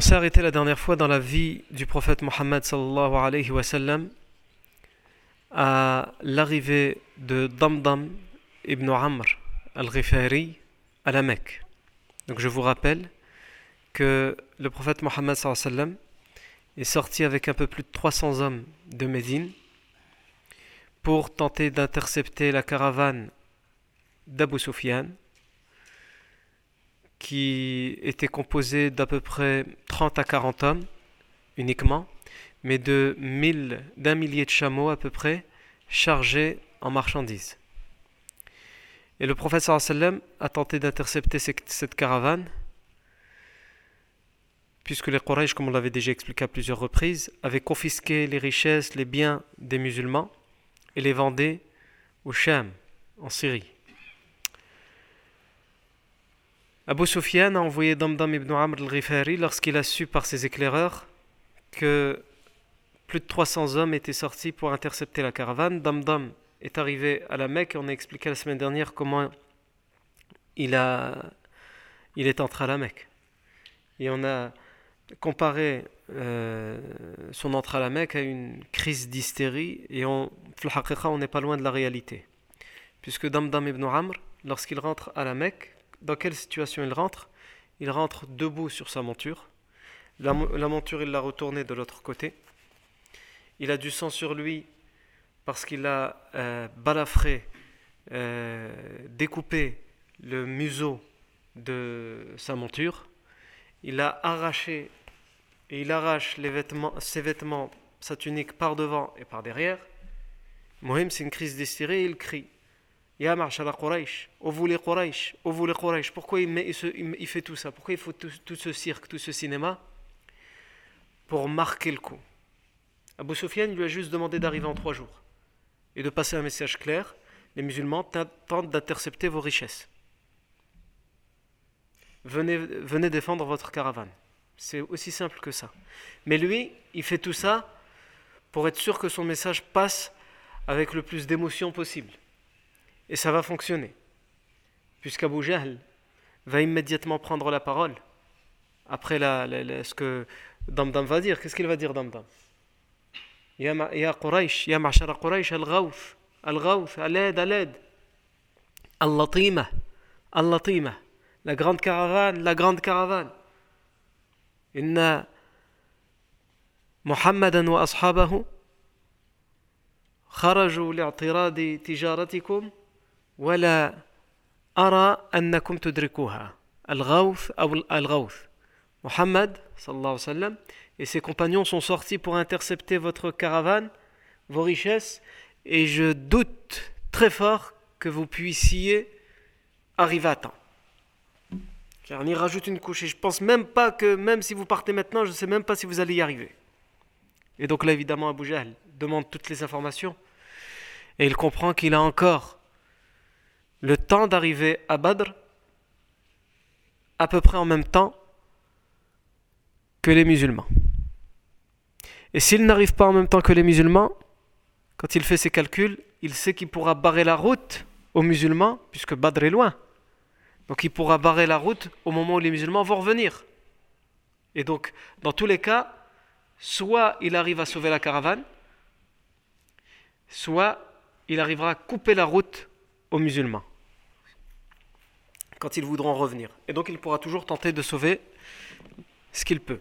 On s'est arrêté la dernière fois dans la vie du prophète Mohammed à l'arrivée de Damdam ibn Amr al-Ghifari à la Mecque. Donc je vous rappelle que le prophète Mohammed sallallahu alayhi wa est sorti avec un peu plus de 300 hommes de Médine pour tenter d'intercepter la caravane d'Abu Sufyan qui était composée d'à peu près 30 à 40 hommes uniquement, mais d'un millier de chameaux à peu près chargés en marchandises. Et le prophète sallam a tenté d'intercepter cette caravane, puisque les Quraysh, comme on l'avait déjà expliqué à plusieurs reprises, avaient confisqué les richesses, les biens des musulmans et les vendaient au Sham, en Syrie. Abu Sufyan a envoyé Damdam ibn Amr al-Ghifari lorsqu'il a su par ses éclaireurs que plus de 300 hommes étaient sortis pour intercepter la caravane. Damdam est arrivé à la Mecque et on a expliqué la semaine dernière comment il, a, il est entré à la Mecque. Et on a comparé euh, son entrée à la Mecque à une crise d'hystérie et on, on n'est pas loin de la réalité. Puisque Damdam ibn Amr, lorsqu'il rentre à la Mecque, dans quelle situation il rentre Il rentre debout sur sa monture. La, monture, il l'a retournée de l'autre côté. Il a du sang sur lui parce qu'il a euh, balafré, euh, découpé le museau de sa monture. Il a arraché et il arrache ses vêtements, sa tunique par devant et par derrière. Mohim, c'est une crise d'hystérie il crie Ya Quraysh, ô vous les Quraysh, ô vous les Quraysh, pourquoi il, il, fait tout ça? Pourquoi il faut tout, ce cirque, tout ce cinéma Pour marquer le coup? Abu Sufyan lui a juste demandé d'arriver en trois jours et de passer un message clair les musulmans tentent d'intercepter vos richesses. Venez défendre votre caravane. C'est aussi simple que ça. Mais lui, il fait tout ça pour être sûr que son message passe avec le plus d'émotion possible. Et ça va fonctionner. Puisqu'Abu Jahl va immédiatement prendre la parole après la, ce que Damdam va dire. Qu'est-ce qu'il va dire Damdam Ya Quraysh, Ya Ma'shara Quraysh, Al-Ghawf, Al-Ghawf, à l'aide, à l'aide. Al-Latima, Al-Latima, la grande caravane, la grande caravane. إن محمدا وأصحابه خرجوا لاعتراض تجارتكم ولا أرى أنكم تدركوها الغوث أو الغوث Mohammed sallallahu alayhi wa sallam et ses compagnons sont sortis pour intercepter votre caravane, vos richesses, et je doute très fort que vous puissiez arriver à temps. Car on y rajoute une couche et je pense même pas que, même si vous partez maintenant, je ne sais même pas si vous allez y arriver. Et donc là, évidemment, Abu Jahl demande toutes les informations et il comprend qu'il a encore le temps d'arriver à Badr à peu près en même temps que les musulmans. Et s'il n'arrive pas en même temps que les musulmans, quand il fait ses calculs, il sait qu'il pourra barrer la route aux musulmans, puisque Badr est loin. Donc il pourra barrer la route au moment où les musulmans vont revenir. Et donc, dans tous les cas, soit il arrive à sauver la caravane, soit il arrivera à couper la route aux musulmans quand ils voudront revenir. Et donc il pourra toujours tenter de sauver ce qu'il peut.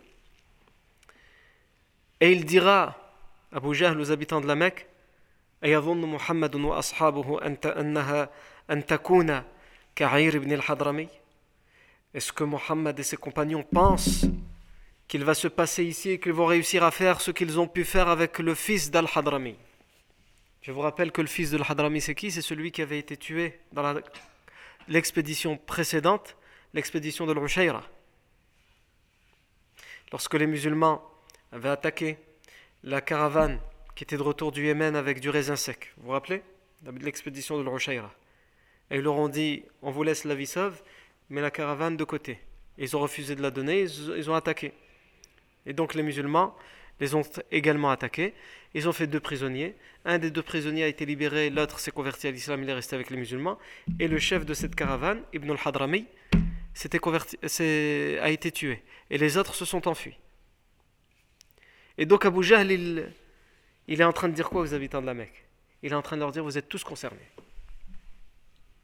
Et il dira, Abu Jahl aux habitants de la Mecque, Est-ce que Mohammed et ses compagnons pensent qu'il va se passer ici et qu'ils vont réussir à faire ce qu'ils ont pu faire avec le fils d'Al-Hadrami? Je vous rappelle que le fils de Al-Hadrami c'est qui? C'est celui qui avait été tué dans l'expédition précédente, l'expédition de l'Ushayra. Lorsque les musulmans avaient attaqué la caravane qui était de retour du Yémen avec du raisin sec, vous vous rappelez L'expédition de l'Ushayra. Et ils leur ont dit on vous laisse la vie sauve, mais la caravane de côté. Ils ont refusé de la donner, ils ont attaqué. Et donc les musulmans les ont également attaqués. Ils ont fait deux prisonniers. Un des deux prisonniers a été libéré, l'autre s'est converti à l'islam, il est resté avec les musulmans. Et le chef de cette caravane, Ibn al-Hadrami, a été tué. Et les autres se sont enfuis. Et donc Abu Jahl, il, il est en train de dire quoi aux habitants de la Mecque? Il est en train de leur dire, vous êtes tous concernés.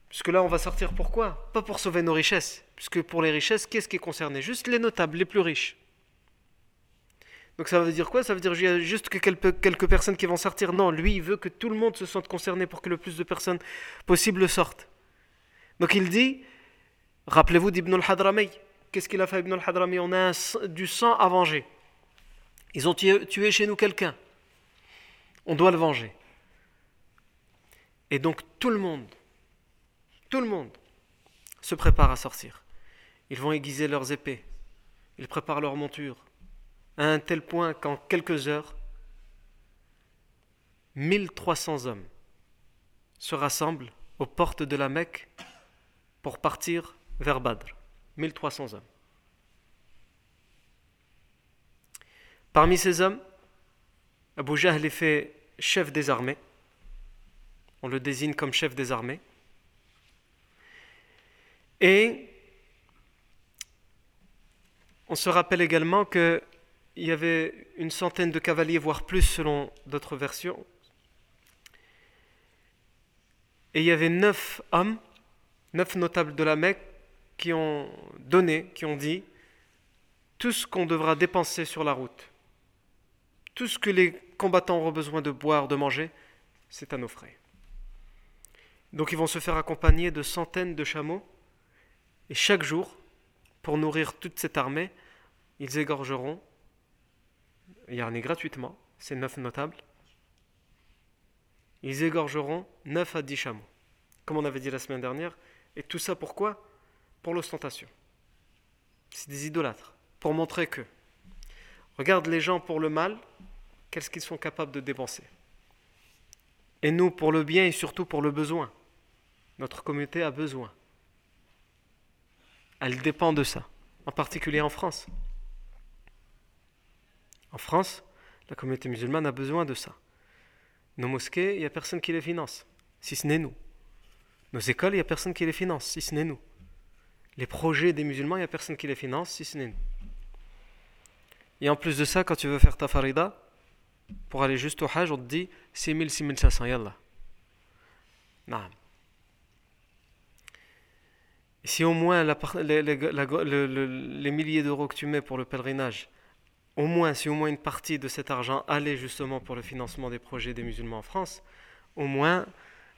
Puisque là, on va sortir pourquoi? Pas pour sauver nos richesses. Puisque pour les richesses, qu'est-ce qui est concerné? Juste les notables, les plus riches. Donc ça veut dire quoi? Ça veut dire juste que quelques, personnes qui vont sortir? Non, lui, il veut que tout le monde se sente concerné pour que le plus de personnes possible sortent. Donc il dit, rappelez-vous d'Ibn al-Hadrami. Qu'est-ce qu'il a fait Ibn al-Hadrami On a du sang à venger. Ils ont tué, chez nous quelqu'un. On doit le venger. Et donc tout le monde, tout le monde se prépare à sortir. Ils vont aiguiser leurs épées. Ils préparent leur monture à un tel point qu'en quelques heures, 1300 hommes se rassemblent aux portes de la Mecque pour partir vers Badr. 1300 hommes. Parmi ces hommes, Abu Jahl est fait chef des armées. On le désigne comme chef des armées. Et on se rappelle également que il y avait une centaine de cavaliers, voire plus selon d'autres versions. Et il y avait neuf hommes, neuf notables de la Mecque, qui ont donné, qui ont dit, tout ce qu'on devra dépenser sur la route, tout ce que les combattants auront besoin de boire, de manger, c'est à nos frais. Donc ils vont se faire accompagner de centaines de chameaux, et chaque jour, pour nourrir toute cette armée, ils égorgeront Yarni gratuitement, ces neuf notables, ils égorgeront neuf à dix chameaux, comme on avait dit la semaine dernière. Et tout ça pourquoi? Pour l'ostentation. C'est des idolâtres, pour montrer que, regarde les gens pour le mal, qu'est-ce qu'ils sont capables de dépenser? Et nous pour le bien et surtout pour le besoin. Notre communauté a besoin. Elle dépend de ça, en particulier en France. En France, la communauté musulmane a besoin de ça. Nos mosquées, il n'y a personne qui les finance, si ce n'est nous. Nos écoles, il n'y a personne qui les finance, si ce n'est nous. Les projets des musulmans, il n'y a personne qui les finance, si ce n'est nous. Et en plus de ça, quand tu veux faire ta farida, pour aller juste au Hajj, on te dit 6000, 6500, yallah. Et si au moins les milliers d'euros que tu mets pour le pèlerinage, au moins, si au moins une partie de cet argent allait justement pour le financement des projets des musulmans en France, au moins,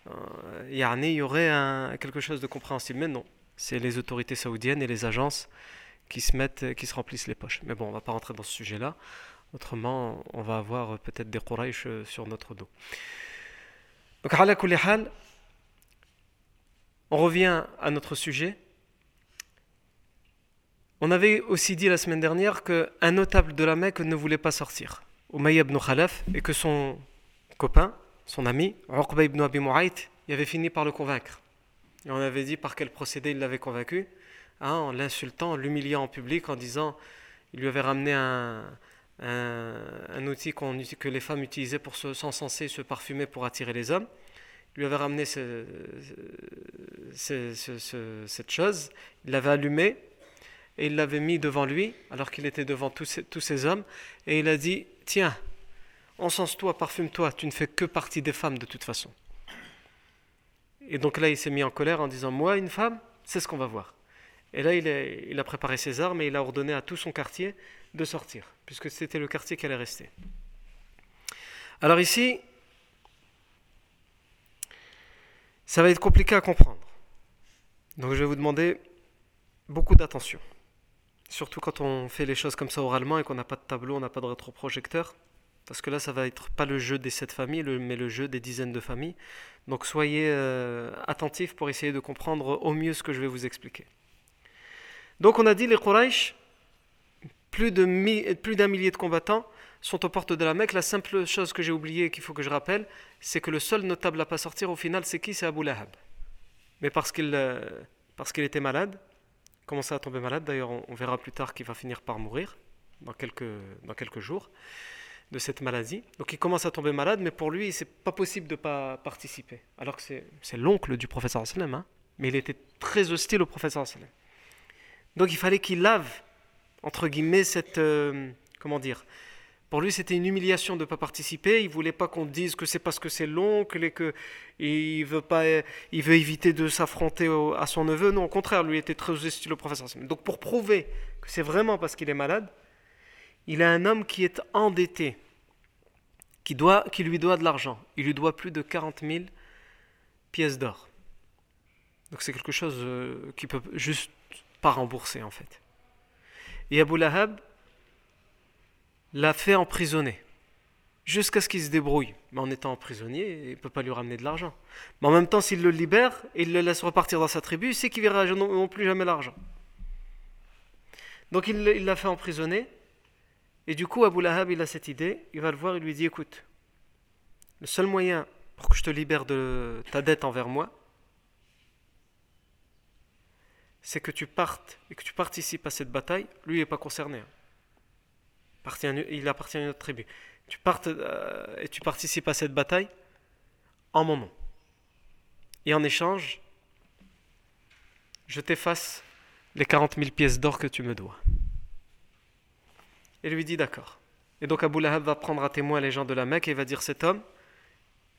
euh, il y aurait quelque chose de compréhensible. Mais non, c'est les autorités saoudiennes et les agences qui se mettent, qui se remplissent les poches. Mais bon, on ne va pas rentrer dans ce sujet-là. Autrement, on va avoir peut-être des Quraysh euh, sur notre dos. Donc, on revient à notre sujet. On avait aussi dit la semaine dernière qu'un notable de la Mecque ne voulait pas sortir, Umayya ibn Khalaf, et que son copain, son ami, Uqba ibn Abi il avait fini par le convaincre. Et on avait dit par quel procédé il l'avait convaincu, hein, en l'insultant, en l'humiliant en public, en disant il lui avait ramené un, outil que les femmes utilisaient pour s'encenser, se parfumer pour attirer les hommes. lui avait ramené cette chose, il l'avait allumé et il l'avait mis devant lui alors qu'il était devant tous ces, hommes et il a dit Tiens, encense-toi, parfume-toi, tu ne fais que partie des femmes de toute façon. Et donc là, il s'est mis en colère en disant Moi, une femme, c'est ce qu'on va voir. Et là, il, il, a préparé ses armes et il a ordonné à tout son quartier de sortir, puisque c'était le quartier qui allait rester. Alors ici, ça va être compliqué à comprendre. Donc je vais vous demander beaucoup d'attention. Surtout quand on fait les choses comme ça oralement et qu'on n'a pas de tableau, on n'a pas de rétroprojecteur. Parce que là, ça va être pas le jeu des sept familles, mais le jeu des dizaines de familles. Donc soyez euh, attentifs pour essayer de comprendre au mieux ce que je vais vous expliquer. Donc on a dit les Quraysh, plus d'un millier de combattants sont aux portes de la Mecque. La simple chose que j'ai oubliée et qu'il faut que je rappelle, c'est que le seul notable à pas sortir au final, c'est qui? C'est Abu Lahab. Mais parce qu'il euh, parce qu'il était malade, commençait à tomber malade? D'ailleurs, on, verra plus tard qu'il va finir par mourir dans quelques, dans quelques jours de cette maladie. Donc il commence à tomber malade, mais pour lui, c'est pas possible de pas participer. Alors que c'est l'oncle du professeur sallam, hein, mais il était très hostile au professeur sallam. Donc il fallait qu'il lave, entre guillemets, cette... Euh, comment dire pour lui, c'était une humiliation de ne pas participer. Il voulait pas qu'on dise que c'est parce que c'est et que veut pas, il veut éviter de s'affronter à son neveu. Non, au contraire, lui était très hostile au professeur. Donc, pour prouver que c'est vraiment parce qu'il est malade, il a un homme qui est endetté, qui lui doit de l'argent. Il lui doit plus de 40 000 pièces d'or. Donc, c'est quelque chose euh, qui peut juste pas rembourser en fait. Et Abu Lahab l'a fait emprisonner jusqu'à ce qu'il se débrouille. Mais en étant emprisonné, il ne peut pas lui ramener de l'argent. Mais en même temps, s'il le libère il le laisse repartir dans sa tribu, c'est qu'il verra non plus jamais l'argent. Donc il l'a fait emprisonner. Et du coup, Abu Lahab, il a cette idée. Il va le voir, il lui dit Écoute, le seul moyen pour que je te libère de ta dette envers moi, c'est que tu partes et que tu participes à cette bataille. Lui, il n'est pas concerné. Il appartient à une autre tribu. Tu partes euh, et tu participes à cette bataille en mon nom. Et en échange, je t'efface les 40 000 pièces d'or que tu me dois. Et lui dit d'accord. Et donc Abu Lahab va prendre à témoin les gens de la Mecque et va dire cet homme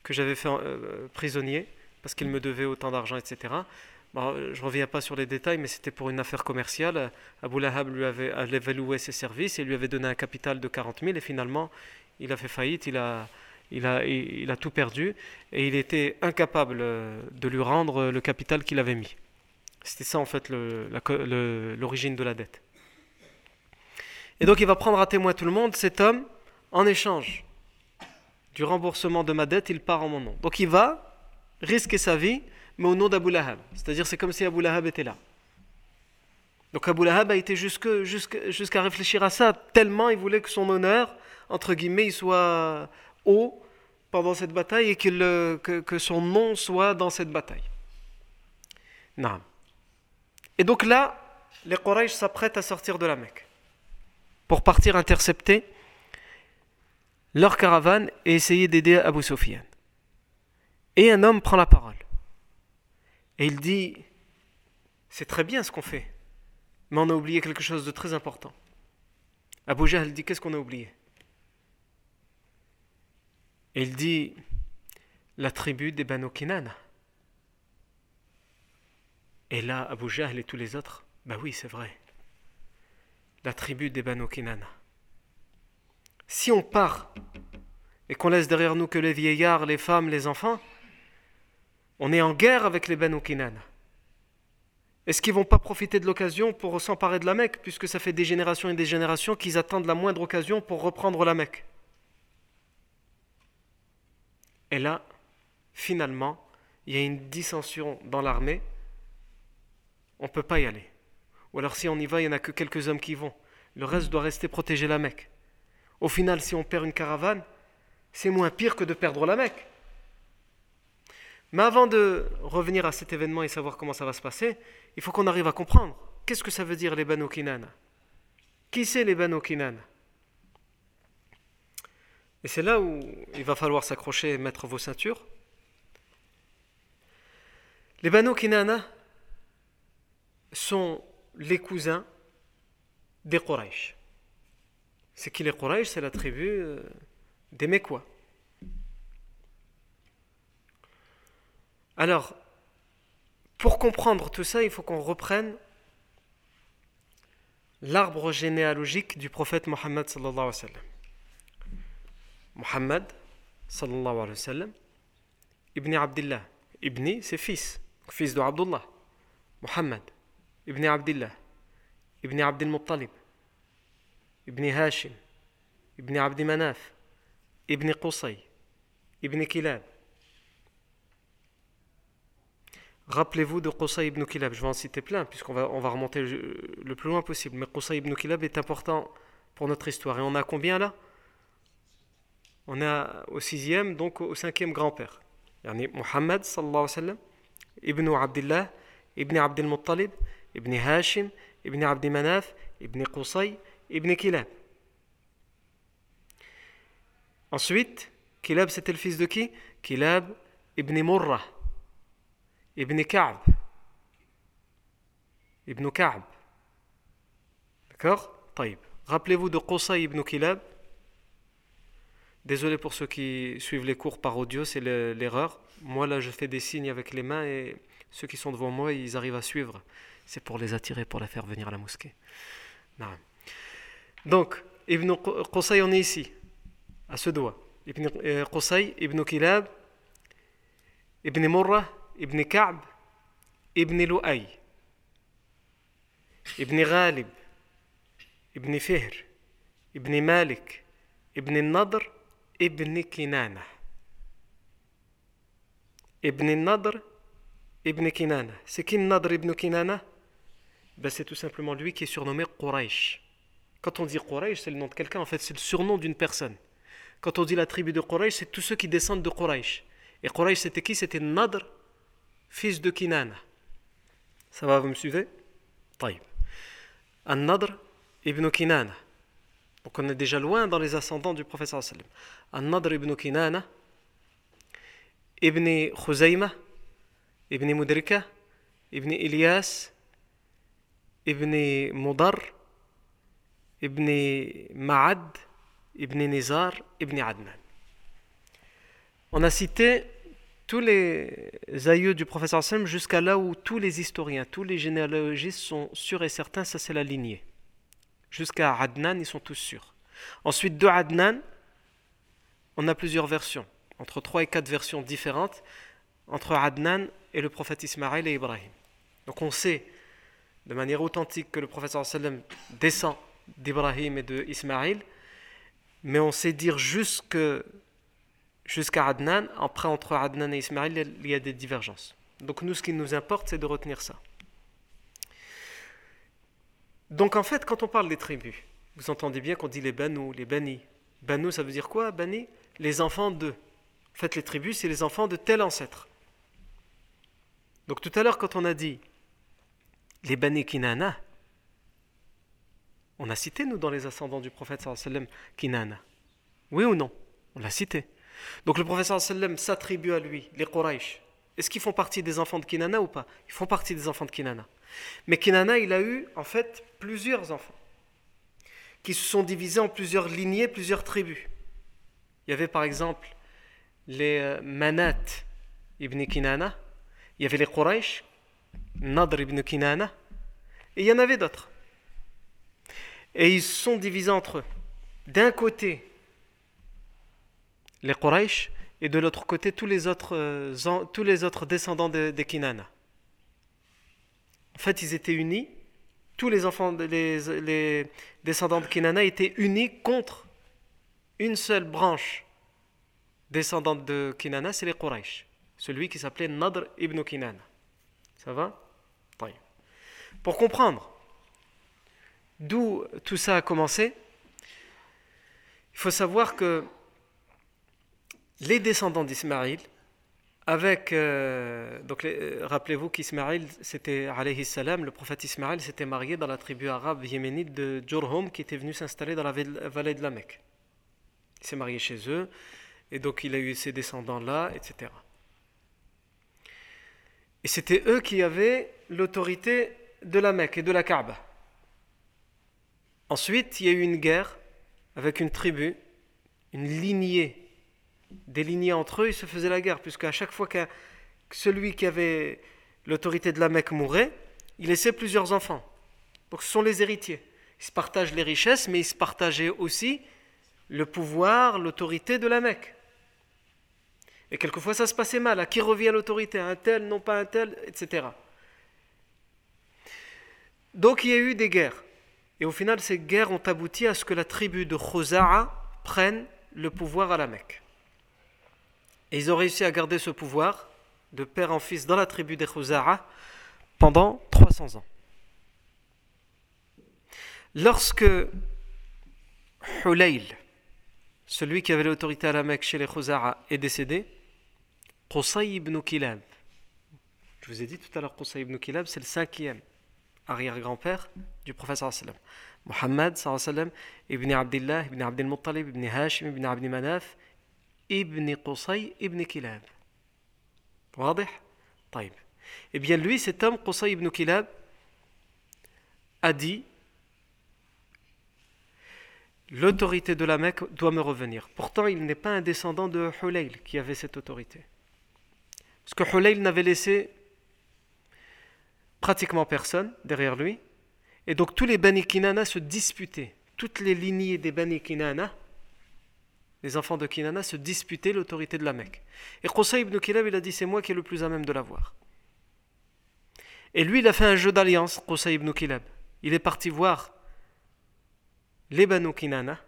que j'avais fait euh, prisonnier parce qu'il me devait autant d'argent, etc. Euh, je ne reviens pas sur les détails, mais c'était pour une affaire commerciale. Abu Lahab lui avait, avait, loué ses services et lui avait donné un capital de 40 000 et finalement, il a fait faillite, il a, il a, il a tout perdu et il était incapable de lui rendre le capital qu'il avait mis. C'était ça en fait l'origine de la dette. Et donc il va prendre à témoin tout le monde, cet homme, en échange du remboursement de ma dette, il part en mon nom. Donc il va risquer sa vie mais au nom d'Abu Lahab. C'est-à-dire c'est comme si Abu Lahab était là. Donc Abu Lahab a été jusqu'à réfléchir à ça, tellement il voulait que son honneur, entre guillemets, il soit haut pendant cette bataille et que, son nom soit dans cette bataille. Non. Et donc là, les Quraysh s'apprêtent à sortir de la Mecque pour partir intercepter leur caravane et essayer d'aider Abu Sufyan. Et un homme prend la parole. Et il dit, c'est très bien ce qu'on fait, mais on a oublié quelque chose de très important. Abu Jahl dit, qu'est-ce qu'on a oublié? Et il dit, la tribu des Banu Kinana. Et là, Abu Jahl et tous les autres, bah oui, c'est vrai. La tribu des Banu Kinana. Si on part et qu'on laisse derrière nous que les vieillards, les femmes, les enfants, on est en guerre avec les Banu Kinan. Est-ce qu'ils vont pas profiter de l'occasion pour s'emparer de la Mecque, puisque ça fait des générations et des générations qu'ils attendent la moindre occasion pour reprendre la Mecque? Et là, finalement, il y a une dissension dans l'armée. On ne peut pas y aller. Ou alors si on y va, il n'y en a que quelques hommes qui vont. Le reste doit rester protéger la Mecque. Au final, si on perd une caravane, c'est moins pire que de perdre la Mecque. Mais avant de revenir à cet événement et savoir comment ça va se passer, il faut qu'on arrive à comprendre qu'est-ce que ça veut dire les Banu Qui c'est les Banu Et c'est là où il va falloir s'accrocher et mettre vos ceintures. Les Banu Kinana sont les cousins des Quraysh. C'est qui les Quraysh? C'est la tribu euh, des Mécois. Alors, pour comprendre tout ça, il faut qu'on reprenne l'arbre généalogique du prophète Mohammed. Mohammed Ibn Abdullah. Ibn, c'est fils, fils de Abdullah. Mohammed, Ibn Abdullah, Ibn Abdul Muttalib, Ibn Hashim, Ibn Abd Manaf, Ibn Qusay, Ibn Kilab. Rappelez-vous de Qusay ibn Kilab, je vais en citer plein puisqu'on va, on remonter le, plus loin possible. Mais Qusay ibn Kilab est important pour notre histoire. Et on a combien là? On est au sixième, donc au cinquième grand-père. Yani Muhammad sallallahu alayhi wa sallam, ibn Abdullah, ibn Abdul Muttalib, ibn Hashim, ibn Abd Manaf, ibn Qusay, ibn Kilab. Ensuite, Kilab c'était le fils de qui? Kilab ibn Murrah. Ibn Ka'b. Ibn Ka'b. D'accord? Rappelez-vous de Qusay ibn Kilab. Désolé pour ceux qui suivent les cours par audio, c'est l'erreur. Moi, là, je fais des signes avec les mains et ceux qui sont devant moi, ils arrivent à suivre. C'est pour les attirer, pour les faire venir à la mosquée. Donc, Ibn Qusay, on est ici, à ce doigt. Ibn euh, Qusay, Ibn Kilab, Ibn Murrah, ابن كعب ابن لؤي ابن غالب ابن فهر ابن مالك ابن النضر ابن كنانة ابن النضر ابن كنانة C'est qui Nadr ibn Kinana ben, C'est tout simplement lui qui est surnommé Quraysh. Quand on dit Quraysh, c'est le nom de quelqu'un, en fait c'est le surnom d'une personne. Quand on dit la tribu de Quraysh, c'est tous ceux qui descendent de Quraysh. Et Quraysh c'était qui C'était Nadr fils de Kinana. Ça va, vous me suivez? Taïb. An-Nadr ibn Kinana. Donc on est déjà loin dans les ascendants du prophète sallam. An-Nadr ibn Kinana, ibn Khuzayma, ibn Mudrika, ibn Ilyas, ibn Mudar, ibn Ma'ad, ibn Nizar, ibn Adnan. On a cité tous les aïeux du professeur Sam jusqu'à là où tous les historiens, tous les généalogistes sont sûrs et certains, ça c'est la lignée. Jusqu'à Adnan, ils sont tous sûrs. Ensuite, de Adnan, on a plusieurs versions, entre trois et quatre versions différentes entre Adnan et le prophète Ismaël et Ibrahim. Donc on sait de manière authentique que le prophète sallam descend d'Ibrahim et de Ismaël, mais on sait dire jusque jusqu'à Adnan. Après, entre Adnan et Ismaël, il y a des divergences. Donc nous, ce qui nous importe, c'est de retenir ça. Donc en fait, quand on parle des tribus, vous entendez bien qu'on dit les Banu, les Bani. Banu, ça veut dire quoi Bani? Les enfants de. En fait, les tribus, c'est les enfants de tel ancêtre. Donc tout à l'heure, quand on a dit les Bani Kinana, on a cité, nous, dans les ascendants du prophète, sallam, Kinana. Oui ou non? On l'a cité. Donc le professeur sallam s'attribue à lui, les Quraysh. Est-ce qu'ils font partie des enfants de Kinana ou pas? Ils font partie des enfants de Kinana. Mais Kinana, il a eu en fait plusieurs enfants qui se sont divisés en plusieurs lignées, plusieurs tribus. Il y avait par exemple les euh, Manat ibn Kinana, il y avait les Quraysh, Nadr ibn Kinana, et il y en avait d'autres. Et ils se sont divisés entre. D'un côté, les Quraysh, et de l'autre côté tous les autres, euh, descendants des de Kinana. En fait, ils étaient unis, tous les enfants, les, les descendants de Kinana étaient unis contre une seule branche descendante de Kinana, c'est les Quraysh, celui qui s'appelait Nadr ibn Kinana. Ça va? Pour comprendre d'où tout ça a commencé, il faut savoir que les descendants d'Ismaïl, avec, euh, donc euh, rappelez-vous qu'Ismaïl, c'était, alayhi salam, le prophète Ismaïl s'était marié dans la tribu arabe yéménite de Jurhum qui était venu s'installer dans la vallée de la Mecque. Il s'est marié chez eux, et donc il a eu ses descendants là, etc. Et c'était eux qui avaient l'autorité de la Mecque et de la Kaaba. Ensuite, il y a eu une guerre avec une tribu, une lignée. Des lignées entre eux, ils se faisaient la guerre, puisque à chaque fois que celui qui avait l'autorité de la Mecque mourait, il laissait plusieurs enfants. Donc ce sont les héritiers. Ils se partagent les richesses, mais ils se partageaient aussi le pouvoir, l'autorité de la Mecque. Et quelquefois ça se passait mal. À qui revient l'autorité? Un tel, non pas un tel, etc. Donc il y a eu des guerres. Et au final, ces guerres ont abouti à ce que la tribu de Khoza'a prenne le pouvoir à la Mecque. Et ils ont réussi à garder ce pouvoir de père en fils dans la tribu des Khoza'a pendant 300 ans. Lorsque Hulayl, celui qui avait l'autorité à la Mecque chez les Khoza'a, est décédé, Qusay ibn Kilab, je vous ai dit tout à l'heure, Qusay ibn Kilab, c'est le cinquième arrière-grand-père du prophète sallam. Muhammad ibn Abdullah, ibn Abdel Muttalib, ibn Hashim, ibn Abd Manaf, ibn Qusay, ibn Kilab. واضح طيب Eh bien lui, cet homme, Qusay ibn Kilab, a dit L'autorité de la Mecque doit me revenir. Pourtant, il n'est pas un descendant de Hulayl qui avait cette autorité. Parce que Hulayl n'avait laissé pratiquement personne derrière lui. Et donc tous les Bani Kinana se disputaient. Toutes les lignées des Bani Kinana, les enfants de Kinana, se disputaient l'autorité de la Mecque. Et Qusay ibn Kilab, il a dit c'est moi qui est le plus à même de l'avoir. Et lui, il a fait un jeu d'alliance, Qusay ibn Kilab. Il est parti voir les Banu Kinana,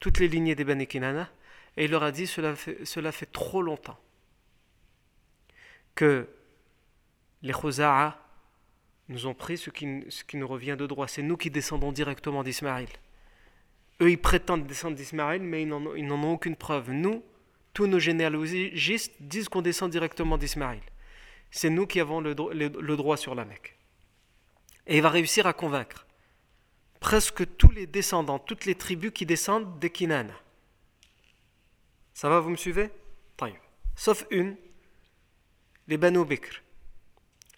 toutes les lignées des Bani Kinana, et il leur a dit cela fait, trop longtemps que les Khuza'a nous ont pris ce qui, ce qui nous revient de droit. C'est nous qui descendons directement d'Ismaël. Eux, ils prétendent descendre d'Ismaël, mais ils n'en ont aucune preuve. Nous, tous nos généalogistes disent qu'on descend directement d'Ismaël. C'est nous qui avons le, droit sur la Mecque. Et il va réussir à convaincre presque tous les descendants, toutes les tribus qui descendent des Kinan. Ça va, vous me suivez? Sauf une, les Banu Bikr.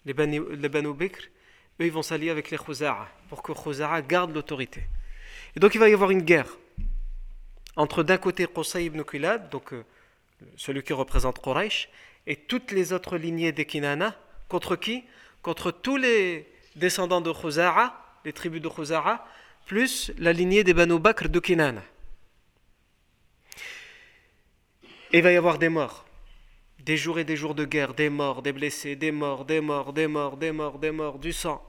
Les Banu, Bikr, eux, ils vont s'allier avec les Khuza'a pour que Khuza'a garde l'autorité. Et donc, il va y avoir une guerre entre d'un côté Qusay ibn Kilab, donc euh, celui qui représente Quraysh, et toutes les autres lignées des Kinana, contre qui? Contre tous les descendants de Khuza'a, les tribus de Khuza'a, plus la lignée des Banu Bakr de Kinana. Et il va y avoir des morts. Des jours et des jours de guerre, des morts, des blessés, des morts, des morts, des morts, des morts, des morts, du sang.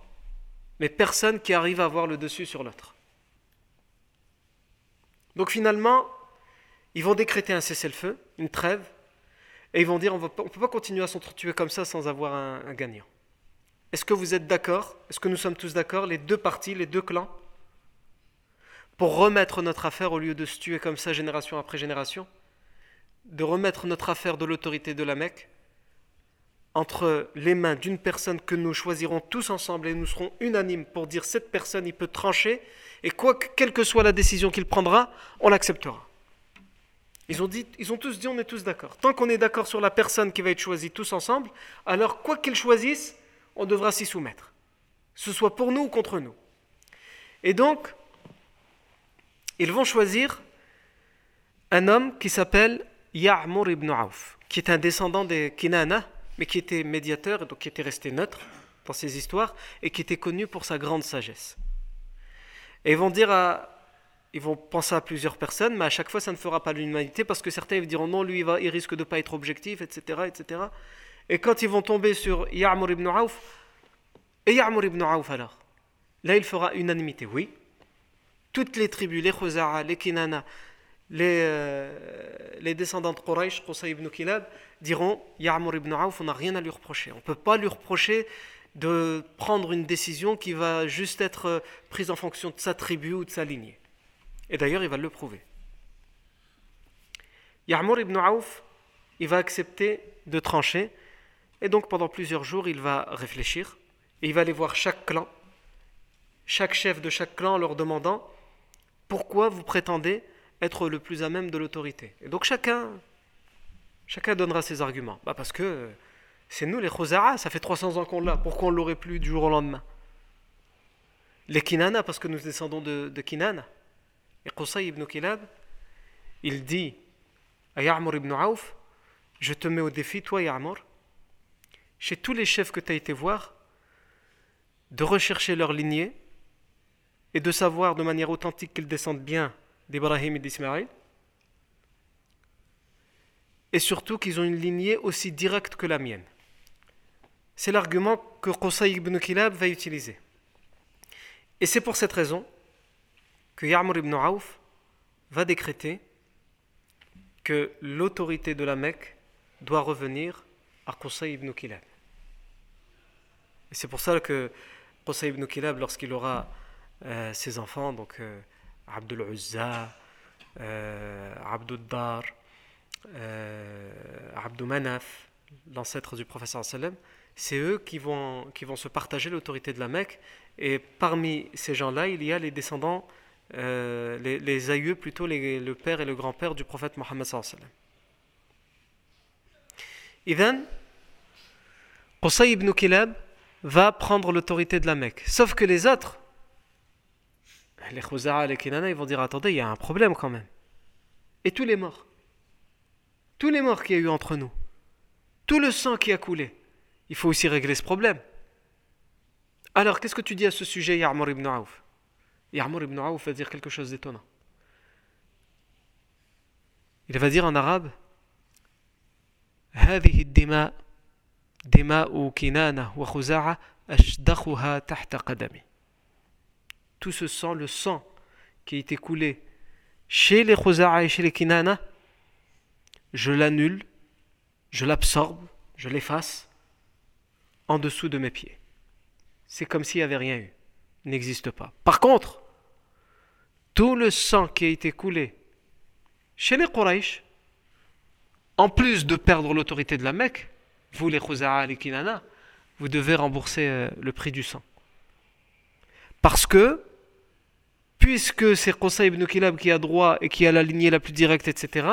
Mais personne qui arrive à avoir le dessus sur l'autre. Donc finalement, ils vont décréter un cessez-le-feu, une trêve, et ils vont dire on ne peut pas continuer à s'entretuer comme ça sans avoir un, gagnant. Est-ce que vous êtes d'accord? Est-ce que nous sommes tous d'accord, les deux parties, les deux clans, pour remettre notre affaire au lieu de se tuer comme ça génération après génération de remettre notre affaire de l'autorité de la Mecque entre les mains d'une personne que nous choisirons tous ensemble et nous serons unanimes pour dire cette personne il peut trancher et quoi que, quelle que soit la décision qu'il prendra, on l'acceptera. Ils ont, dit, ils ont tous dit on est tous d'accord. Tant qu'on est d'accord sur la personne qui va être choisie tous ensemble, alors quoi qu'ils choisissent, on devra s'y soumettre. Ce soit pour nous ou contre nous. Et donc, ils vont choisir un homme qui s'appelle Ya'mur ibn Auf, qui est un descendant des Kinana, mais qui était médiateur, donc qui était resté neutre dans ces histoires, et qui était connu pour sa grande sagesse. Et ils vont dire à, ils vont penser à plusieurs personnes, mais à chaque fois ça ne fera pas l'humanité, parce que certains ils diront non, lui il, va, risque de ne pas être objectif, etc., etc. Et quand ils vont tomber sur Ya'mur ibn Auf, et Ya'mur ibn Auf alors? Là il fera unanimité, oui. Toutes les tribus, les Khuza'a, les Kinana, les, euh, descendants de Quraysh, Qusay ibn Kilab, diront Ya'mur ibn Auf, on n'a rien à lui reprocher. On ne peut pas lui reprocher de prendre une décision qui va juste être euh, prise en fonction de sa tribu ou de sa lignée. Et d'ailleurs, il va le prouver. Ya'mur ibn Auf, il va accepter de trancher, et donc pendant plusieurs jours, il va réfléchir, et il va aller voir chaque clan, chaque chef de chaque clan, leur demandant pourquoi vous prétendez être le plus à même de l'autorité? Et donc chacun, chacun donnera ses arguments. Bah parce que C'est nous les Khuza'a, ça fait 300 ans qu'on l'a. Pourquoi on l'aurait plus du jour au lendemain? Les Kinana, parce que nous descendons de, Kinana. Et Qusay ibn Kilab, il dit à Ya'mur ibn Auf Je te mets au défi, toi Ya'mur, chez tous les chefs que tu as été voir, de rechercher leur lignée et de savoir de manière authentique qu'ils descendent bien d'Ibrahim et d'Ismaël et surtout qu'ils ont une lignée aussi directe que la mienne. C'est l'argument que Qusay ibn Kilab va utiliser. Et c'est pour cette raison que Ya'mur ibn Auf va décréter que l'autorité de la Mecque doit revenir à Qusay ibn Kilab. Et c'est pour ça que Qusay ibn Kilab, lorsqu'il aura euh, ses enfants, donc euh, Abdul Uzza, euh, Abdul Dar, euh, Abdou Manaf, l'ancêtre du professeur c'est eux qui vont, qui vont se partager l'autorité de la Mecque. Et parmi ces gens-là, il y a les descendants, euh, les, aïeux plutôt, le père et le grand-père du prophète Mohammed sallam. Ivan, Qusay ibn Kilab va prendre l'autorité de la Mecque. Sauf que les autres, les Khouza'a, les Kinana, ils vont dire attendez, il y a un problème quand même. Et tous les morts tous les morts qu'il y a eu entre nous, tout le sang qui a coulé, il faut aussi régler ce problème. Alors, qu'est-ce que tu dis à ce sujet, Ya'mur ibn Aouf Ya'mur ibn Aouf va dire quelque chose d'étonnant. Il va dire en arabe هذه الدماء دماء كنانة وخزاعة أشدخها تحت قدمي Tout ce sang, le sang qui a été coulé chez les Khuza'a et chez les Kinana, je l'annule, je l'absorbe, je l'efface en dessous de mes pieds. C'est comme s'il n'y avait rien eu. N'existe pas. Par contre, tout le sang qui a été coulé chez les Quraysh, en plus de perdre l'autorité de la Mecque, vous les Khuza'a, les Kinana, vous devez rembourser euh, le prix du sang. Parce que, puisque c'est Qusay ibn Kilab qui a droit et qui a la lignée la plus directe, etc.,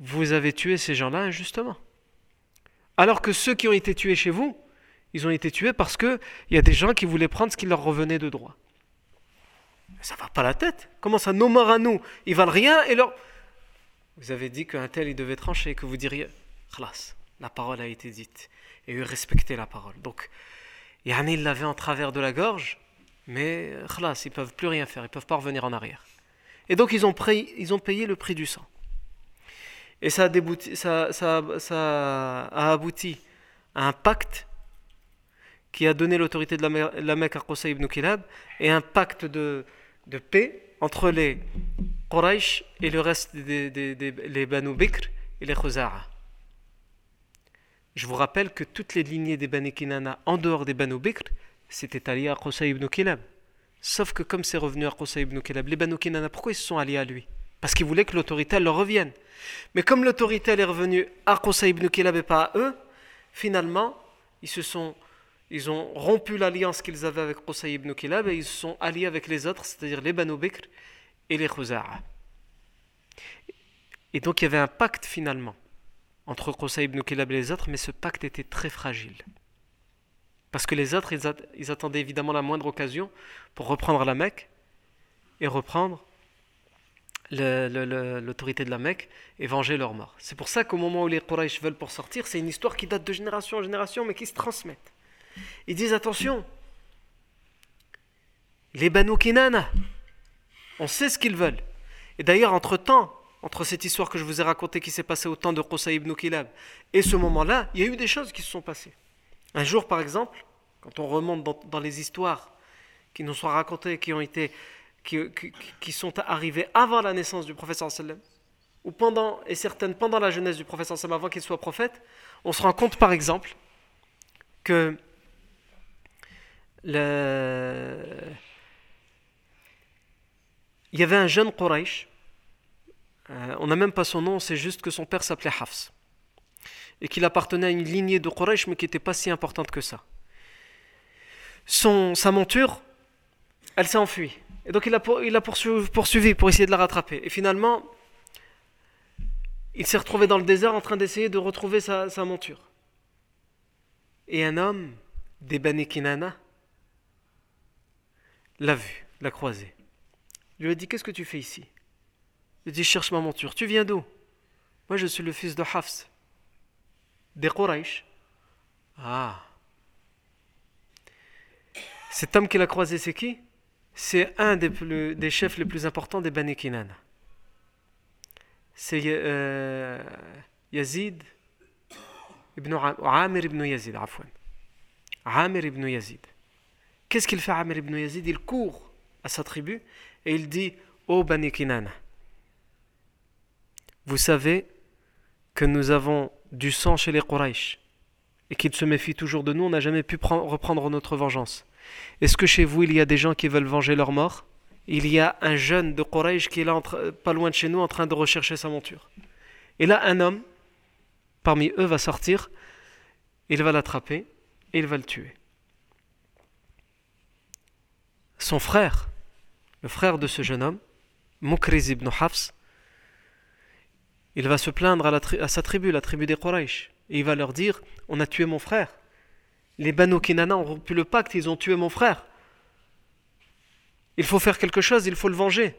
vous avez tué ces gens-là injustement. Alors que ceux qui ont été tués chez vous, ils ont été tués parce qu'il y a des gens qui voulaient prendre ce qui leur revenait de droit. Ça va pas la tête. Comment ça, nos morts à nous, ils valent rien et leur... Vous avez dit qu'un tel, il devait trancher, que vous diriez, Khlas, la parole a été dite. Et eux respectaient la parole. Donc, Yann, ils l'avaient en travers de la gorge, mais Khlas, ils peuvent plus rien faire, ils peuvent pas revenir en arrière. Et donc, ils ont, ils ont payé le prix du sang. Et ça a, abouti à un pacte qui a donné l'autorité de la, Mecque à Qusay ibn Kilab et un pacte de, paix entre les Quraysh et le reste des, les Banu Bikr et les Khuza'a. Je vous rappelle que toutes les lignées des Banu Kinana en dehors des Banu Bikr, c'était allié à Qusay ibn Kilab. Sauf que comme c'est revenu à Qusay ibn Kilab, les Banu Kinana, pourquoi ils se sont alliés à lui? Parce qu'ils voulaient que l'autorité leur revienne. Mais comme l'autorité est revenue à Qusay ibn Kilab et pas à eux, finalement, ils se sont ils ont rompu l'alliance qu'ils avaient avec Qusay ibn Kilab et ils se sont alliés avec les autres, c'est-à-dire les Banu Bikr et les Khuza'a. Et donc il y avait un pacte finalement entre Qusay ibn Kilab et les autres, mais ce pacte était très fragile. Parce que les autres, ils attendaient évidemment la moindre occasion pour reprendre la Mecque et reprendre l'autorité de la Mecque et venger leur mort. C'est pour ça qu'au moment où les Quraysh veulent pour sortir, c'est une histoire qui date de génération en génération, mais qui se transmet. Ils disent attention, les Banu Kinana, on sait ce qu'ils veulent. Et d'ailleurs, entre-temps, entre cette histoire que je vous ai racontée qui s'est passée au temps de Qusay ibn Kilab et ce moment-là, il y a eu des choses qui se sont passées. Un jour, par exemple, quand on remonte dans, les histoires qui nous sont racontées, qui ont été qui, sont arrivés avant la naissance du prophète sallam, ou pendant, et certaines pendant la jeunesse du prophète sallam, avant qu'il soit prophète, on se rend compte par exemple que il y avait un jeune Quraysh, euh, on n'a même pas son nom, c'est juste que son père s'appelait Hafs, et qu'il appartenait à une lignée de Quraysh, mais qui n'était pas si importante que ça. Son, sa monture, elle s'est enfuie. Et donc il l'a il a poursuivi, pour essayer de la rattraper. Et finalement, il s'est retrouvé dans le désert en train d'essayer de retrouver sa, monture. Et un homme des Bani Kinana l'a vu, l'a croisé. Il lui a dit Qu'est-ce que tu fais ici? Il dit Cherche ma monture. Tu viens d'où? Moi, je suis le fils de Hafs, des Quraysh. Ah Cet homme qu'il a croisé, c'est qui? C'est un des, chefs les plus importants des Bani Kinana. C'est euh, Yazid ibn Amir ibn Yazid, Afwan. Amir ibn Yazid. Qu'est-ce qu'il fait Amir ibn Yazid? Il court à sa tribu et il dit Ô oh Bani Kinana, vous savez que nous avons du sang chez les Quraysh et qu'ils se méfient toujours de nous, on n'a jamais pu reprendre notre vengeance. Est-ce que chez vous il y a des gens qui veulent venger leur mort Il y a un jeune de Quraysh qui est là, pas loin de chez nous, en train de rechercher sa monture. Et là, un homme parmi eux va sortir, il va l'attraper et il va le tuer. Son frère, le frère de ce jeune homme, Mukriz ibn Hafs, il va se plaindre à, sa tribu, la tribu des Quraysh, et il va leur dire On a tué mon frère. Les Banu Kinana ont rompu le pacte, ils ont tué mon frère. Il faut faire quelque chose, il faut le venger.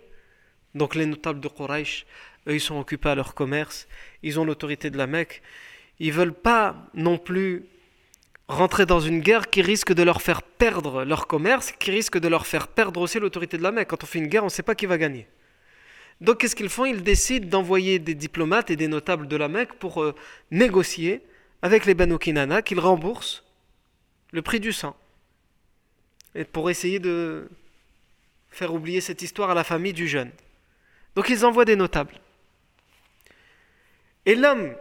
Donc les notables de Quraysh, eux, ils sont occupés à leur commerce, ils ont l'autorité de la Mecque, ils veulent pas non plus rentrer dans une guerre qui risque de leur faire perdre leur commerce, qui risque de leur faire perdre aussi l'autorité de la Mecque. Quand on fait une guerre, on ne sait pas qui va gagner. Donc qu'est-ce qu'ils font? Ils décident d'envoyer des diplomates et des notables de la Mecque pour euh, négocier avec les Banu Kinana qu'ils remboursent le prix du sang. Et pour essayer de faire oublier cette histoire à la famille du jeune. Donc ils envoient des notables. Et l'homme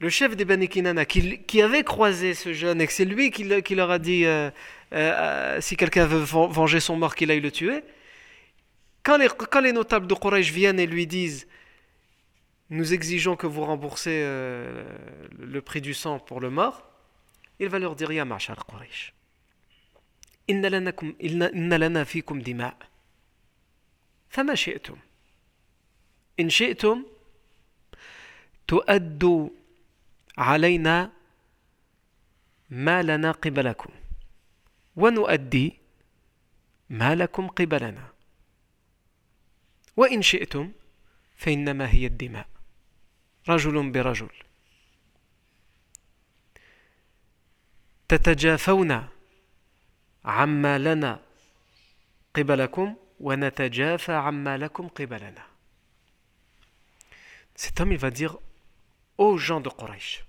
le chef des Bani Kinana, qui, avait croisé ce jeune et que c'est lui qui, leur a dit euh, euh, euh, si quelqu'un veut venger son mort, qu'il aille le tuer. Quand les, notables de Quraysh viennent et lui disent Nous exigeons que vous remboursez le prix du sang pour le mort, il va leur dire Ya ma'shar Quraysh. Inna lana fikum dima. فما شئتم إن شئتم تؤدوا علينا ما لنا قبلكم. ونؤدي ما لكم قبلنا. وإن شئتم فإنما هي الدماء. رجل برجل. تتجافون عما لنا قبلكم ونتجافى عما لكم قبلنا. Cet homme, il va dire aux gens de Quraysh.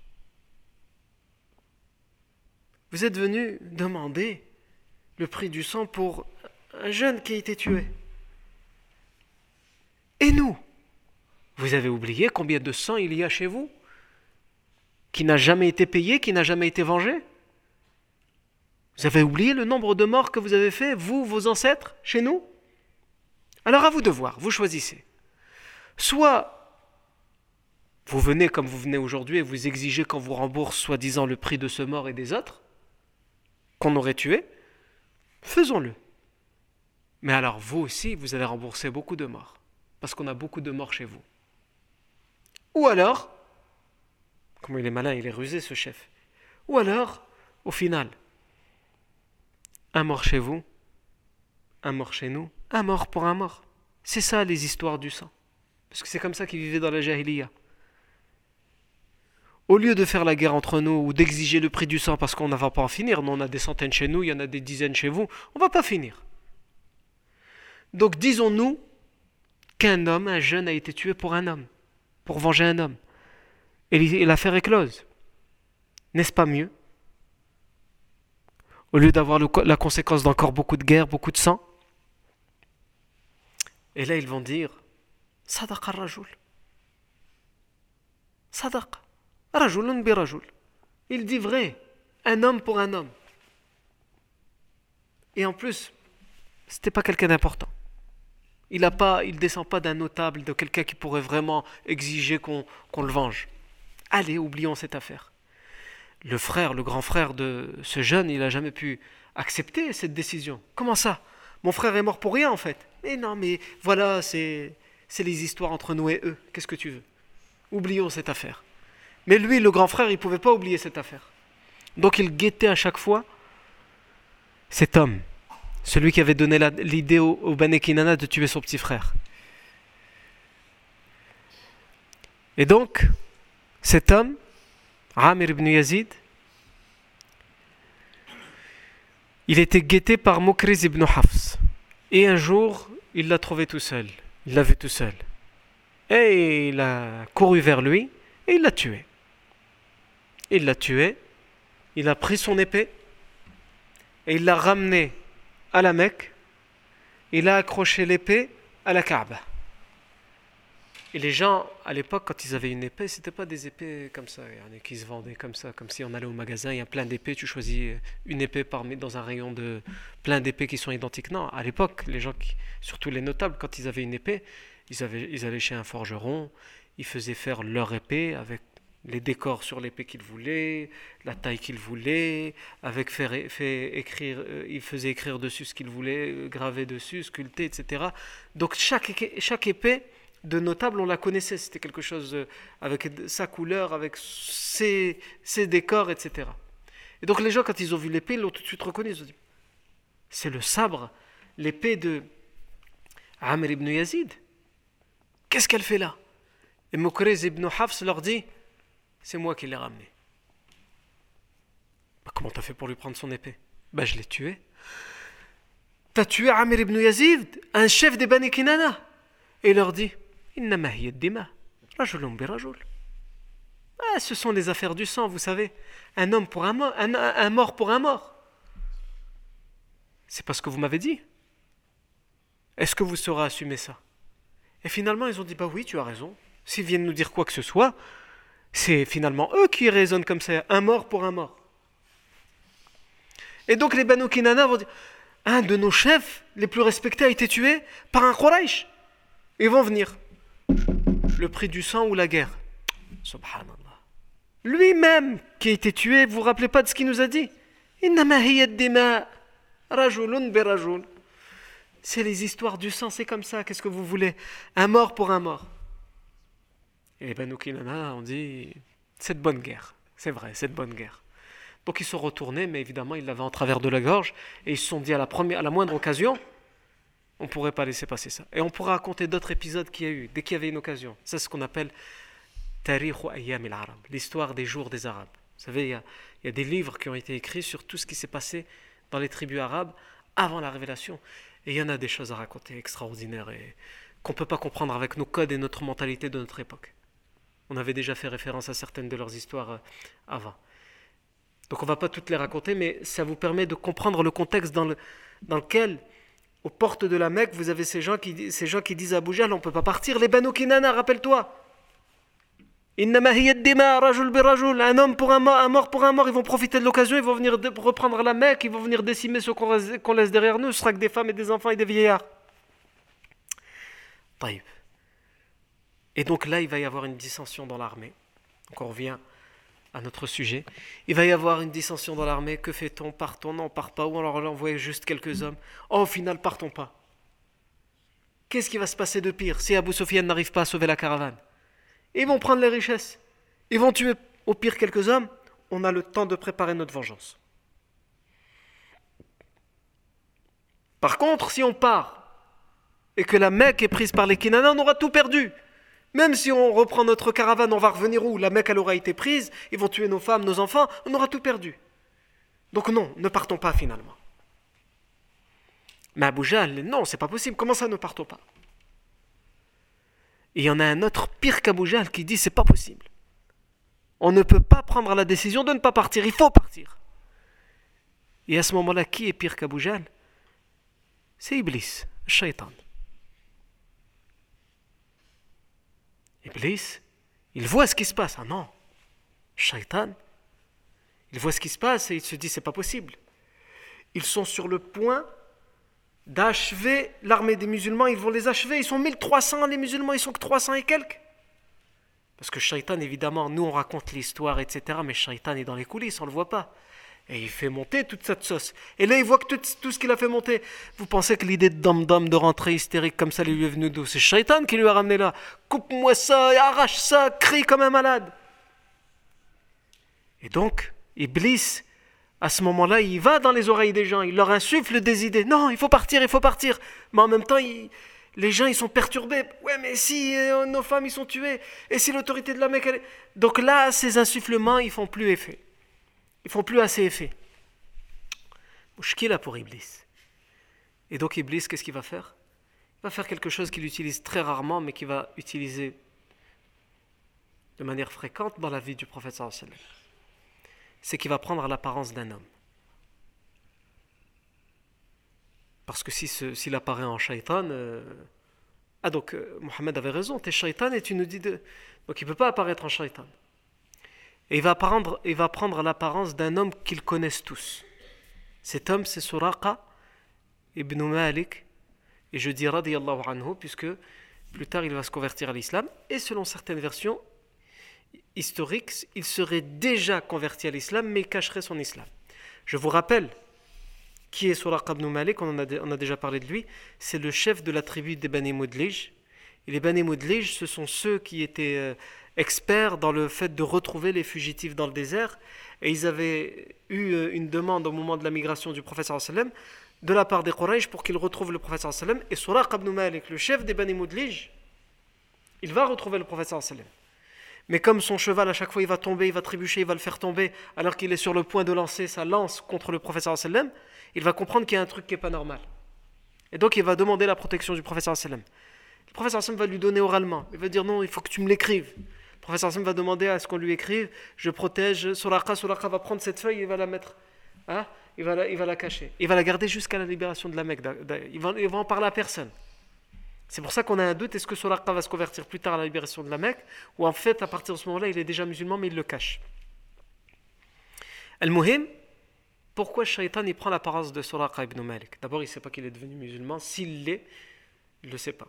Vous êtes venus demander le prix du sang pour un jeune qui a été tué. Et nous Vous avez oublié combien de sang il y a chez vous Qui n'a jamais été payé, qui n'a jamais été vengé? Vous avez oublié le nombre de morts que vous avez fait, vous, vos ancêtres, chez nous? Alors à vous de voir, vous choisissez. Soit vous venez comme vous venez aujourd'hui et vous exigez qu'on vous rembourse soi-disant le prix de ce mort et des autres qu'on aurait tué, faisons-le. Mais alors vous aussi, vous allez rembourser beaucoup de morts, parce qu'on a beaucoup de morts chez vous. Ou alors, comme il est malin, il est rusé ce chef, ou alors, au final, un mort chez vous, un mort chez nous, un mort pour un mort. C'est ça les histoires du sang. Parce que c'est comme ça qu'ils vivaient dans la Jahiliya. Au lieu de faire la guerre entre nous ou d'exiger le prix du sang parce qu'on ne va pas en finir, nous on a des centaines chez nous, il y en a des dizaines chez vous, on ne va pas finir. Donc disons-nous qu'un homme, un jeune, a été tué pour un homme, pour venger un homme. Et l'affaire est close. N'est-ce pas mieux? Au lieu d'avoir la conséquence d'encore beaucoup de guerres, beaucoup de sang? Et là ils vont dire Sadaq rajul Sadaq. Il dit vrai, un homme pour un homme. Et en plus, c'était pas quelqu'un d'important. Il ne pas, il descend pas d'un notable, de quelqu'un qui pourrait vraiment exiger qu'on le venge. Allez, oublions cette affaire. Le frère, le grand frère de ce jeune, il n'a jamais pu accepter cette décision. Comment ça? Mon frère est mort pour rien en fait. Mais non, mais voilà, c'est les histoires entre nous et eux. Qu'est-ce que tu veux? Oublions cette affaire. Mais lui, le grand frère, il ne pouvait pas oublier cette affaire. Donc il guettait à chaque fois cet homme, celui qui avait donné l'idée au, au de tuer son petit frère. Et donc, cet homme, Amir ibn Yazid, il était guetté par Mokriz ibn Hafs. Et un jour, il l'a trouvé tout seul. Il l'a vu tout seul. Et il a couru vers lui et il l'a tué. Il l'a tué. Il a pris son épée et il l'a ramené à la Mecque. Il a accroché l'épée à la Kaaba. Et les gens, à l'époque, quand ils avaient une épée, c'était pas des épées comme ça, qui se vendaient comme ça, comme si on allait au magasin, il y a plein d'épées, tu choisis une épée parmi, dans un rayon de plein d'épées qui sont identiques. Non, à l'époque, les gens, surtout les notables, quand ils avaient une épée, ils, allaient chez un forgeron, ils faisaient faire leur épée avec les décors sur l'épée qu'ils voulaient, la taille qu'ils voulaient, avec fait, écrire, euh, ils faisaient écrire dessus ce qu'ils voulaient, euh, graver dessus, sculpter, etc. Donc chaque, chaque épée de notable, on la connaissait, c'était quelque chose euh, avec sa couleur, avec ses, ses, décors, etc. Et donc les gens, quand ils ont vu l'épée, ils l'ont tout de suite reconnu. Ils ont dit, c'est le sabre, l'épée de Amr ibn Yazid. Qu'est-ce qu'elle fait là? Et Mokrez ibn Hafs leur dit C'est moi qui l'ai ramené. Bah, comment t'as fait pour lui prendre son épée? Bah, je l'ai tué. T'as tué Amir ibn Yazid, un chef des Bani Kinana. Et il leur dit ah, ce sont les affaires du sang, vous savez. Un homme pour un mort, un, un mort pour un mort. C'est pas ce que vous m'avez dit. Est-ce que vous saurez assumer ça? Et finalement, ils ont dit Bah oui, tu as raison. S'ils viennent nous dire quoi que ce soit, c'est finalement eux qui raisonnent comme ça un mort pour un mort. Et donc les Banu Kinana vont dire Un de nos chefs les plus respectés a été tué par un Quraysh. Ils vont venir. Le prix du sang ou la guerre. Subhanallah. Lui-même qui a été tué, vous vous rappelez pas de ce qu'il nous a dit? C'est les histoires du sang, c'est comme ça. Qu'est-ce que vous voulez? Un mort pour un mort. Et les Banu Kinana ont dit cette bonne guerre. C'est vrai, cette bonne guerre. Donc ils sont retournés, mais évidemment ils l'avaient en travers de la gorge, et ils se sont dit à la, première, à la moindre occasion, on ne pourrait pas laisser passer ça. Et on pourra raconter d'autres épisodes qu'il y a eu, dès qu'il y avait une occasion. C'est ce qu'on appelle l'histoire des jours des Arabes. Vous savez, il y, a, il y a des livres qui ont été écrits sur tout ce qui s'est passé dans les tribus arabes avant la révélation. Et il y en a des choses à raconter extraordinaires et qu'on ne peut pas comprendre avec nos codes et notre mentalité de notre époque. On avait déjà fait référence à certaines de leurs histoires euh, avant. Donc on ne va pas toutes les raconter, mais ça vous permet de comprendre le contexte dans, le, dans lequel, aux portes de la Mecque, vous avez ces gens qui, disent à Abu on ne peut pas partir. Les Banu Kinana, rappelle-toi, un homme pour un mort, un mort pour un mort, ils vont profiter de l'occasion, ils vont venir reprendre la Mecque, ils vont venir décimer ce qu'on laisse derrière nous, ce sera que des femmes et des enfants et des vieillards. Et donc là, il va y avoir une dissension dans l'armée. Donc on revient à notre sujet. Il va y avoir une dissension dans l'armée. Que fait-on? Partons? Non, on part pas. Ou alors on envoie juste quelques hommes? Oh, au final, partons pas. Qu'est-ce qui va se passer de pire si Abu Sufyan n'arrive pas à sauver la caravane? Ils vont prendre les richesses. Ils vont tuer au pire quelques hommes. On a le temps de préparer notre vengeance. Par contre, si on part et que la Mecque est prise par les Kinana, on aura tout perdu. Même si on reprend notre caravane, on va revenir où? La Mecque, elle aura été prise, ils vont tuer nos femmes, nos enfants, on aura tout perdu. Donc non, ne partons pas finalement. Mais Abu Jahl, non, c'est pas possible. Comment ça ne partons pas? Et il y en a un autre pire qu'Aboujal qui dit c'est pas possible. On ne peut pas prendre la décision de ne pas partir, il faut partir. Et à ce moment-là, qui est pire qu'Aboujal C'est Iblis, shaitan. Iblis, il voit ce qui se passe. Ah non, shaitan, il voit ce qui se passe et il se dit c'est pas possible. Ils sont sur le point d'achever l'armée des musulmans, ils vont les achever. Ils sont 1300 les musulmans, ils sont que 300 et quelques. Parce que Shaitan, évidemment, nous on raconte l'histoire, etc. Mais Shaitan est dans les coulisses, on ne le voit pas. Et il fait monter toute cette sauce. Et là, il voit que tout, ce qu'il a fait monter. Vous pensez que l'idée de Dom Dom de rentrer hystérique comme ça lui est venue d'où? C'est Shaitan qui lui a ramené là. Coupe-moi ça, arrache ça, crie comme un malade. Et donc, Iblis, à ce moment-là, il va dans les oreilles des gens, il leur insuffle des idées. Non, il faut partir, il faut partir. Mais en même temps, les gens, ils sont perturbés. Ouais, mais si euh, nos femmes, ils sont tuées, et si l'autorité de la Mecque, elle... Donc là, ces insufflements, ils font plus effet. Ils font plus assez effet. là pour Iblis. Et donc Iblis, qu'est-ce qu'il va faire? Il va faire quelque chose qu'il utilise très rarement, mais qu'il va utiliser de manière fréquente dans la vie du prophète sallallahu c'est qu'il va prendre l'apparence d'un homme. Parce que s'il apparaît en shaitan, euh, ah donc euh, Mohammed avait raison, t'es shaitan et tu nous dis de... Donc il ne peut pas apparaître en shaitan. Et il va prendre, il va prendre l'apparence d'un homme qu'ils connaissent tous. Cet homme, c'est Suraqa ibn Malik, et je dis radiyallahu anhu, puisque plus tard il va se convertir à l'islam, et selon certaines versions, historique, il serait déjà converti à l'islam, mais il cacherait son islam. Je vous rappelle qui est Suraq ibn Malik, on, a, déjà parlé de lui, c'est le chef de la tribu des Bani Moudlij. Et les Bani Moudlij, ce sont ceux qui étaient euh, experts dans le fait de retrouver les fugitifs dans le désert. Et ils avaient eu euh, une demande au moment de la migration du prophète sallam de la part des Quraysh pour qu'ils retrouvent le prophète sallam. Et Suraq ibn Malik, le chef des Bani Moudlij, il va retrouver le prophète sallam. Mais comme son cheval, à chaque fois, il va tomber, il va trébucher, il va le faire tomber, alors qu'il est sur le point de lancer sa lance contre le professeur sallam, il va comprendre qu'il y a un truc qui n'est pas normal. Et donc, il va demander la protection du professeur sallam. Le professeur sallam va lui donner oralement. Il va dire non, il faut que tu me l'écrives. Professeur sallam va demander à ce qu'on lui écrive je protège Suraqa. Suraqa va prendre cette feuille et va la mettre. Hein, il, va la, il cacher. Il va la garder jusqu'à la libération de la Mecque. Il va, il va en parler à personne. C'est pour ça qu'on a un doute, est-ce que Suraqa va se convertir plus tard à la libération de la Mecque, ou en fait, à partir de ce moment-là, il est déjà musulman, mais il le cache. Al-Muhim, pourquoi Shaitan il prend l'apparence de Suraqa ibn Malik? D'abord, il ne sait pas qu'il est devenu musulman. S'il l'est, il ne le sait pas.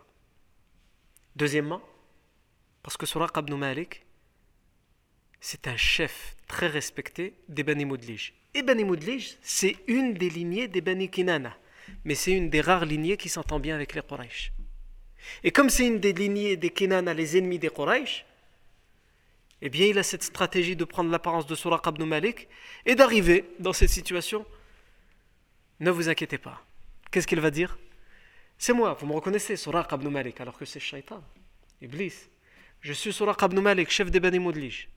Deuxièmement, parce que Suraqa ibn Malik, c'est un chef très respecté des Bani Moudlij. Et Bani Moudlij, c'est une des lignées des Bani Kinana, mais c'est une des rares lignées qui s'entend bien avec les Quraysh. Et comme c'est une des lignées des Kenana, les ennemis des Quraysh, eh bien il a cette stratégie de prendre l'apparence de Suraq ibn Malik et d'arriver dans cette situation. Ne vous inquiétez pas. Qu'est-ce qu'il va dire? C'est moi, vous me reconnaissez, Suraq ibn Malik, alors que c'est Shaitan, Iblis. Je suis Suraq ibn Malik, chef des Bani Moudlij.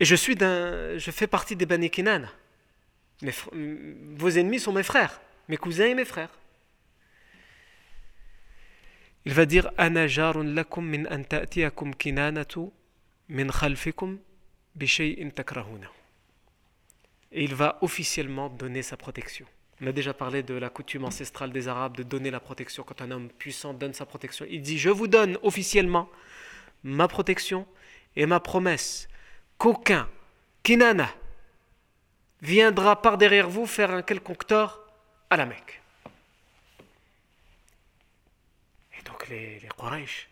Et je, suis d'un, je fais partie des Bani Kenana. vos ennemis sont mes frères, mes cousins et mes frères. Il va dire lakum min an kinanatu min khalfikum Et il va officiellement donner sa protection. On a déjà parlé de la coutume ancestrale des Arabes de donner la protection quand un homme puissant donne sa protection. Il dit Je vous donne officiellement ma protection et ma promesse qu'aucun Kinana viendra par derrière vous faire un quelconque tort à la Mecque. donc les, les Quraysh,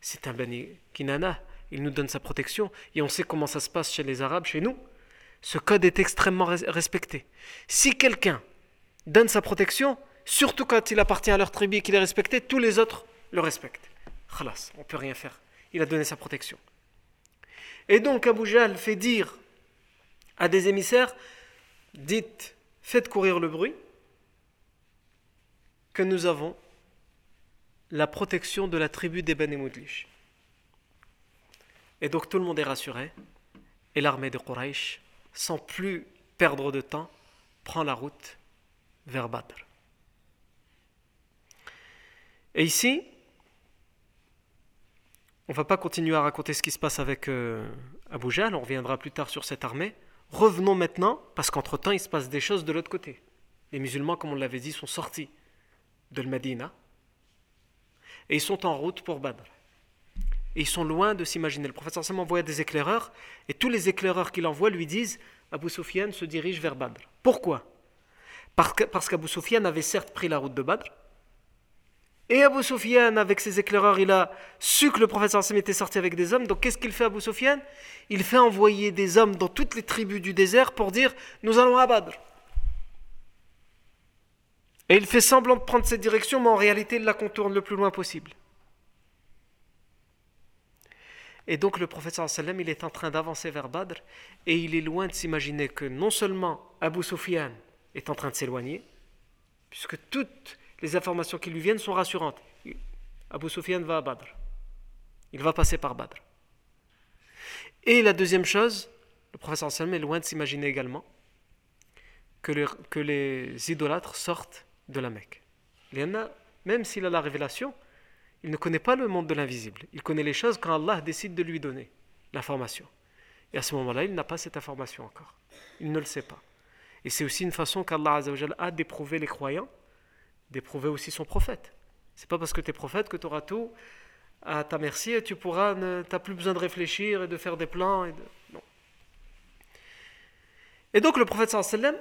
c'est un Bani Kinana, il nous donne sa protection, et on sait comment ça se passe chez les Arabes, chez nous. Ce code est extrêmement respecté. Si quelqu'un donne sa protection, surtout quand il appartient à leur tribu et qu'il est respecté, tous les autres le respectent. Khalas, on ne peut rien faire. Il a donné sa protection. Et donc Abu Jahl fait dire à des émissaires, dites, faites courir le bruit, que nous avons la protection de la tribu des Ben Et donc tout le monde est rassuré, et l'armée de Quraysh, sans plus perdre de temps, prend la route vers Badr. Et ici, on ne va pas continuer à raconter ce qui se passe avec euh, Abu Jahl, on reviendra plus tard sur cette armée. Revenons maintenant, parce qu'entre-temps, il se passe des choses de l'autre côté. Les musulmans, comme on l'avait dit, sont sortis de Medina et ils sont en route pour Badr. Et ils sont loin de s'imaginer. Le prophète sallam envoie des éclaireurs, et tous les éclaireurs qu'il envoie lui disent Abu Sufyan se dirige vers Badr. Pourquoi? Parce qu'Abu Sufyan avait certes pris la route de Badr, et Abu Sufyan, avec ses éclaireurs, il a su que le prophète sallam était sorti avec des hommes. Donc qu'est-ce qu'il fait Abu Sufyan Il fait envoyer des hommes dans toutes les tribus du désert pour dire Nous allons à Badr. Et il fait semblant de prendre cette direction, mais en réalité, il la contourne le plus loin possible. Et donc le prophète sallam, il est en train d'avancer vers Badr et il est loin de s'imaginer que non seulement Abu Sufyan est en train de s'éloigner, puisque toutes les informations qui lui viennent sont rassurantes. Abu Sufyan va à Badr. Il va passer par Badr. Et la deuxième chose, le prophète sallam est loin de s'imaginer également que les idolâtres sortent de la Mecque. Il y en a, même s'il a la révélation, il ne connaît pas le monde de l'invisible. Il connaît les choses quand Allah décide de lui donner l'information. Et à ce moment-là, il n'a pas cette information encore. Il ne le sait pas. Et c'est aussi une façon qu'Allah a d'éprouver les croyants, d'éprouver aussi son prophète. C'est pas parce que tu es prophète que tu auras tout à ta merci et tu pourras, n'as plus besoin de réfléchir et de faire des plans. Et de... Non. Et donc le prophète sallam,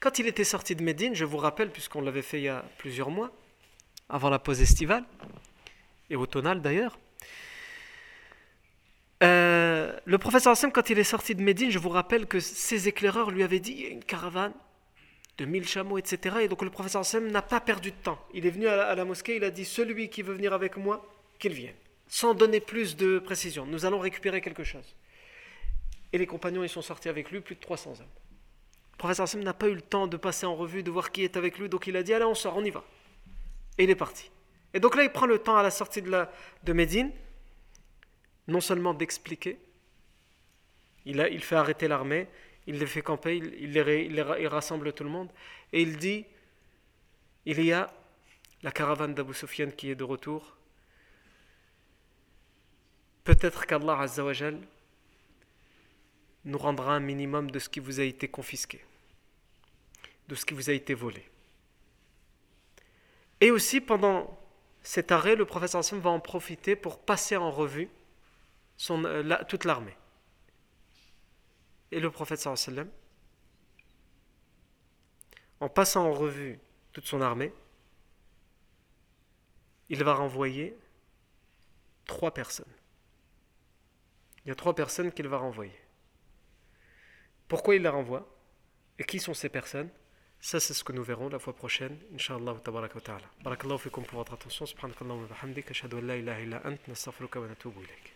quand il était sorti de Médine, je vous rappelle, puisqu'on l'avait fait il y a plusieurs mois, avant la pause estivale, et automnale d'ailleurs. Euh, le professeur Hassan, quand il est sorti de Médine, je vous rappelle que ses éclaireurs lui avaient dit il y a une caravane de 1000 chameaux, etc. Et donc le professeur Hassan n'a pas perdu de temps. Il est venu à la, mosquée, il a dit celui qui veut venir avec moi, qu'il vienne. Sans donner plus de précision. Nous allons récupérer quelque chose. Et les compagnons, ils sont sortis avec lui, plus de 300 hommes. Le professeur Hassan n'a pas eu le temps de passer en revue, de voir qui est avec lui, donc il a dit allez, on sort, on y va. Et il est parti. Et donc là, il prend le temps à la sortie de, Médine, non seulement d'expliquer, il, fait arrêter l'armée, il les fait camper, il, rassemble tout le monde, et il dit, il y a la caravane d'Abu Sufyan qui est de retour. Peut-être qu'Allah Azzawajal nous rendra un minimum de ce qui vous a été confisqué, de ce qui vous a été volé. Et aussi pendant cet arrêt, le professeur Hassan va en profiter pour passer en revue euh, toute l'armée. Et le prophète sallam, en passant en revue toute son armée, il va renvoyer trois personnes. Il y a trois personnes qu'il va renvoyer. Pourquoi il la renvoie Et qui sont ces personnes? Ça, c'est ce que nous verrons la fois prochaine, Inch'Allah wa. Barakallahu fikum pour votre attention. Subhanakallahu wa bihamdik. An la ilaha illa ant. Nastaghfiruka wa natubu ilayk.